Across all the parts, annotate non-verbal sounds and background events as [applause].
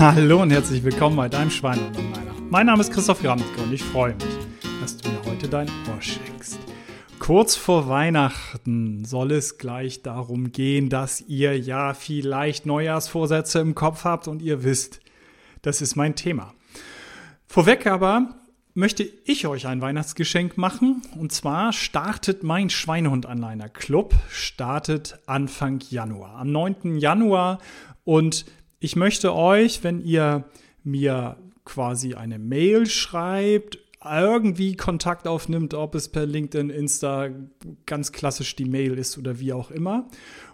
Hallo und herzlich willkommen bei deinem Schwein und meiner. Mein Name ist Christoph Ramtke und ich freue mich, dass du mir heute dein Ohr schenkst. Kurz vor Weihnachten soll es gleich darum gehen, dass ihr ja vielleicht Neujahrsvorsätze im Kopf habt und ihr wisst, das ist mein Thema. Vorweg aber möchte ich euch ein Weihnachtsgeschenk machen. Und zwar startet mein Schweinehund-Anleiner Club, startet Anfang Januar, am 9. Januar. Und ich möchte euch, wenn ihr mir quasi eine Mail schreibt, irgendwie Kontakt aufnimmt, ob es per LinkedIn, Insta, ganz klassisch die Mail ist oder wie auch immer.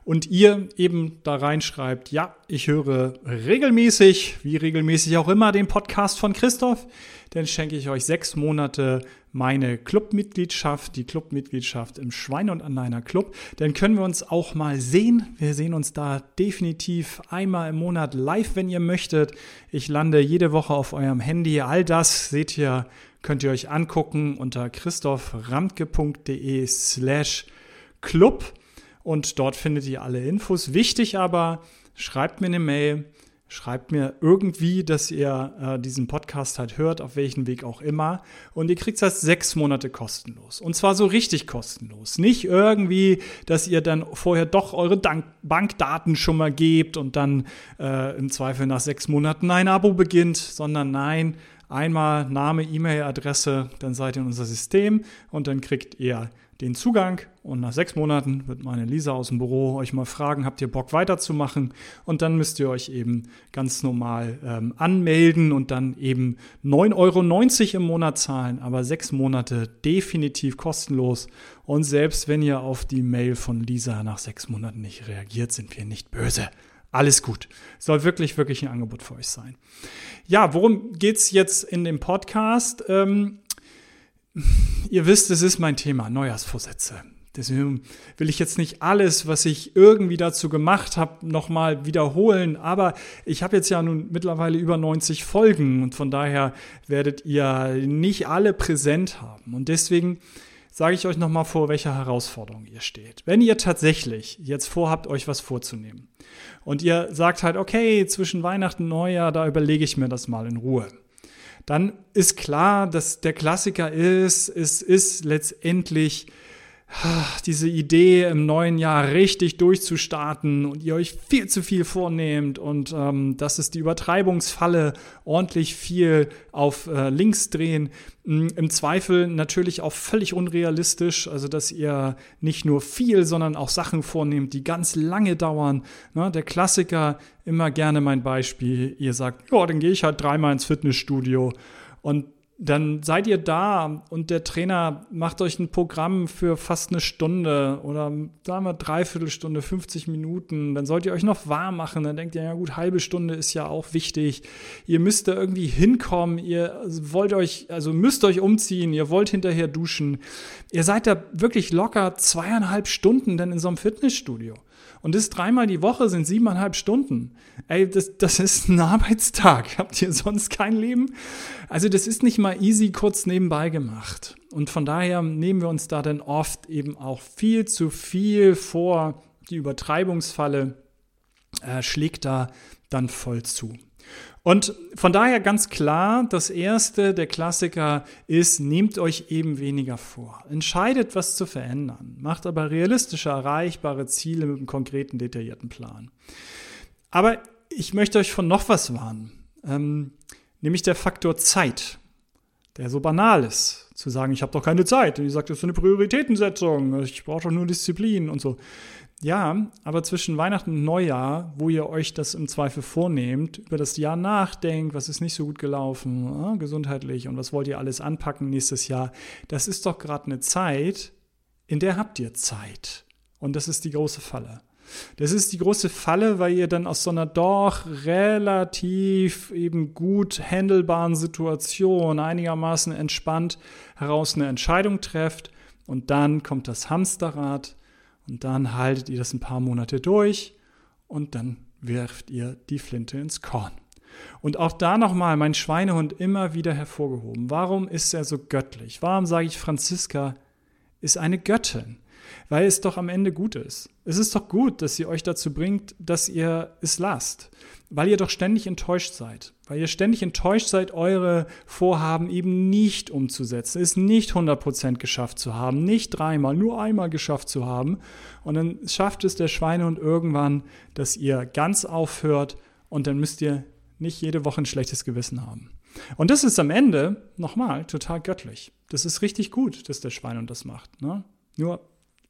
Und ihr eben da reinschreibt, ja, ich höre regelmäßig, wie regelmäßig auch immer, den Podcast von Christoph dann schenke ich euch sechs Monate meine Clubmitgliedschaft, die Clubmitgliedschaft im Schweine- und Anleiner Club. Dann können wir uns auch mal sehen. Wir sehen uns da definitiv einmal im Monat live, wenn ihr möchtet. Ich lande jede Woche auf eurem Handy. All das seht ihr, könnt ihr euch angucken unter christophramtke.de slash club. Und dort findet ihr alle Infos. Wichtig aber, schreibt mir eine Mail Schreibt mir irgendwie, dass ihr äh, diesen Podcast halt hört, auf welchen Weg auch immer. Und ihr kriegt das sechs Monate kostenlos. Und zwar so richtig kostenlos. Nicht irgendwie, dass ihr dann vorher doch eure Dank Bankdaten schon mal gebt und dann äh, im Zweifel nach sechs Monaten ein Abo beginnt, sondern nein, einmal Name, E-Mail-Adresse, dann seid ihr in unser System und dann kriegt ihr den Zugang und nach sechs Monaten wird meine Lisa aus dem Büro euch mal fragen, habt ihr Bock weiterzumachen? Und dann müsst ihr euch eben ganz normal ähm, anmelden und dann eben 9,90 Euro im Monat zahlen, aber sechs Monate definitiv kostenlos. Und selbst wenn ihr auf die Mail von Lisa nach sechs Monaten nicht reagiert, sind wir nicht böse. Alles gut. Soll wirklich, wirklich ein Angebot für euch sein. Ja, worum geht's jetzt in dem Podcast? Ähm, ihr wisst, es ist mein Thema, Neujahrsvorsätze. Deswegen will ich jetzt nicht alles, was ich irgendwie dazu gemacht habe, nochmal wiederholen. Aber ich habe jetzt ja nun mittlerweile über 90 Folgen und von daher werdet ihr nicht alle präsent haben. Und deswegen sage ich euch nochmal vor, welcher Herausforderung ihr steht. Wenn ihr tatsächlich jetzt vorhabt, euch was vorzunehmen und ihr sagt halt, okay, zwischen Weihnachten und Neujahr, da überlege ich mir das mal in Ruhe dann ist klar, dass der Klassiker ist, es ist letztendlich diese Idee im neuen Jahr richtig durchzustarten und ihr euch viel zu viel vornehmt und ähm, das ist die Übertreibungsfalle, ordentlich viel auf äh, links drehen. Mm, Im Zweifel natürlich auch völlig unrealistisch, also dass ihr nicht nur viel, sondern auch Sachen vornehmt, die ganz lange dauern. Ne? Der Klassiker, immer gerne mein Beispiel, ihr sagt, ja, dann gehe ich halt dreimal ins Fitnessstudio und dann seid ihr da und der Trainer macht euch ein Programm für fast eine Stunde oder sagen wir dreiviertel Stunde, 50 Minuten. Dann sollt ihr euch noch warm machen. Dann denkt ihr, ja gut, halbe Stunde ist ja auch wichtig. Ihr müsst da irgendwie hinkommen. Ihr wollt euch, also müsst euch umziehen. Ihr wollt hinterher duschen. Ihr seid da wirklich locker zweieinhalb Stunden dann in so einem Fitnessstudio. Und das dreimal die Woche sind siebeneinhalb Stunden. Ey, das, das ist ein [laughs] Arbeitstag. Habt ihr sonst kein Leben? Also das ist nicht mal easy kurz nebenbei gemacht. Und von daher nehmen wir uns da dann oft eben auch viel zu viel vor. Die Übertreibungsfalle äh, schlägt da dann voll zu. Und von daher ganz klar, das erste, der Klassiker ist, nehmt euch eben weniger vor. Entscheidet, was zu verändern. Macht aber realistische, erreichbare Ziele mit einem konkreten, detaillierten Plan. Aber ich möchte euch von noch was warnen. Ähm, nämlich der Faktor Zeit, der so banal ist. Zu sagen, ich habe doch keine Zeit. Und ich sage, das ist eine Prioritätensetzung. Ich brauche doch nur Disziplin und so. Ja, aber zwischen Weihnachten und Neujahr, wo ihr euch das im Zweifel vornehmt, über das Jahr nachdenkt, was ist nicht so gut gelaufen, äh, gesundheitlich und was wollt ihr alles anpacken nächstes Jahr, das ist doch gerade eine Zeit, in der habt ihr Zeit. Und das ist die große Falle. Das ist die große Falle, weil ihr dann aus so einer doch relativ eben gut handelbaren Situation einigermaßen entspannt heraus eine Entscheidung trefft und dann kommt das Hamsterrad und dann haltet ihr das ein paar Monate durch und dann wirft ihr die Flinte ins Korn. Und auch da nochmal mein Schweinehund immer wieder hervorgehoben. Warum ist er so göttlich? Warum sage ich, Franziska ist eine Göttin? Weil es doch am Ende gut ist. Es ist doch gut, dass ihr euch dazu bringt, dass ihr es lasst, weil ihr doch ständig enttäuscht seid, weil ihr ständig enttäuscht seid, eure Vorhaben eben nicht umzusetzen, es nicht 100% geschafft zu haben, nicht dreimal, nur einmal geschafft zu haben. Und dann schafft es der Schweinehund irgendwann, dass ihr ganz aufhört und dann müsst ihr nicht jede Woche ein schlechtes Gewissen haben. Und das ist am Ende, nochmal, total göttlich. Das ist richtig gut, dass der Schweinehund das macht. Ne? Nur,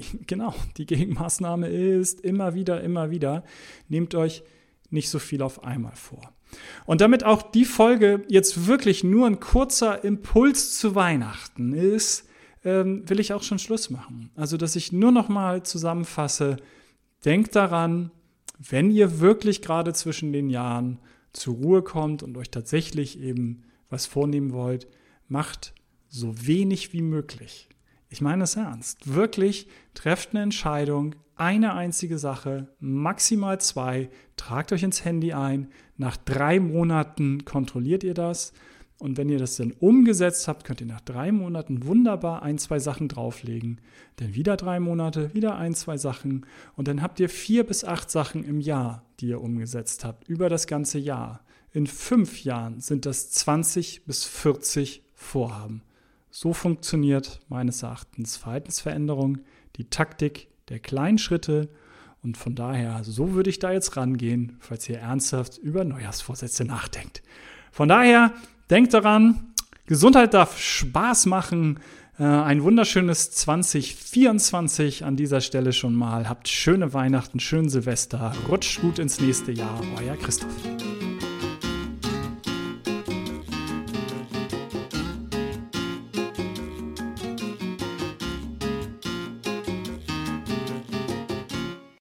[laughs] genau, die Gegenmaßnahme ist immer wieder, immer wieder, nehmt euch nicht so viel auf einmal vor. Und damit auch die Folge jetzt wirklich nur ein kurzer Impuls zu Weihnachten ist, ähm, will ich auch schon Schluss machen. Also, dass ich nur noch mal zusammenfasse, denkt daran, wenn ihr wirklich gerade zwischen den Jahren zur Ruhe kommt und euch tatsächlich eben was vornehmen wollt, macht so wenig wie möglich. Ich meine es ernst. Wirklich trefft eine Entscheidung, eine einzige Sache, maximal zwei, tragt euch ins Handy ein. Nach drei Monaten kontrolliert ihr das. Und wenn ihr das dann umgesetzt habt, könnt ihr nach drei Monaten wunderbar ein, zwei Sachen drauflegen. Dann wieder drei Monate, wieder ein, zwei Sachen. Und dann habt ihr vier bis acht Sachen im Jahr, die ihr umgesetzt habt, über das ganze Jahr. In fünf Jahren sind das 20 bis 40 Vorhaben. So funktioniert meines Erachtens Verhaltensveränderung, die Taktik der kleinen Schritte. Und von daher, so würde ich da jetzt rangehen, falls ihr ernsthaft über Neujahrsvorsätze nachdenkt. Von daher, denkt daran, Gesundheit darf Spaß machen. Äh, ein wunderschönes 2024 an dieser Stelle schon mal. Habt schöne Weihnachten, schönen Silvester. Rutscht gut ins nächste Jahr. Euer Christoph.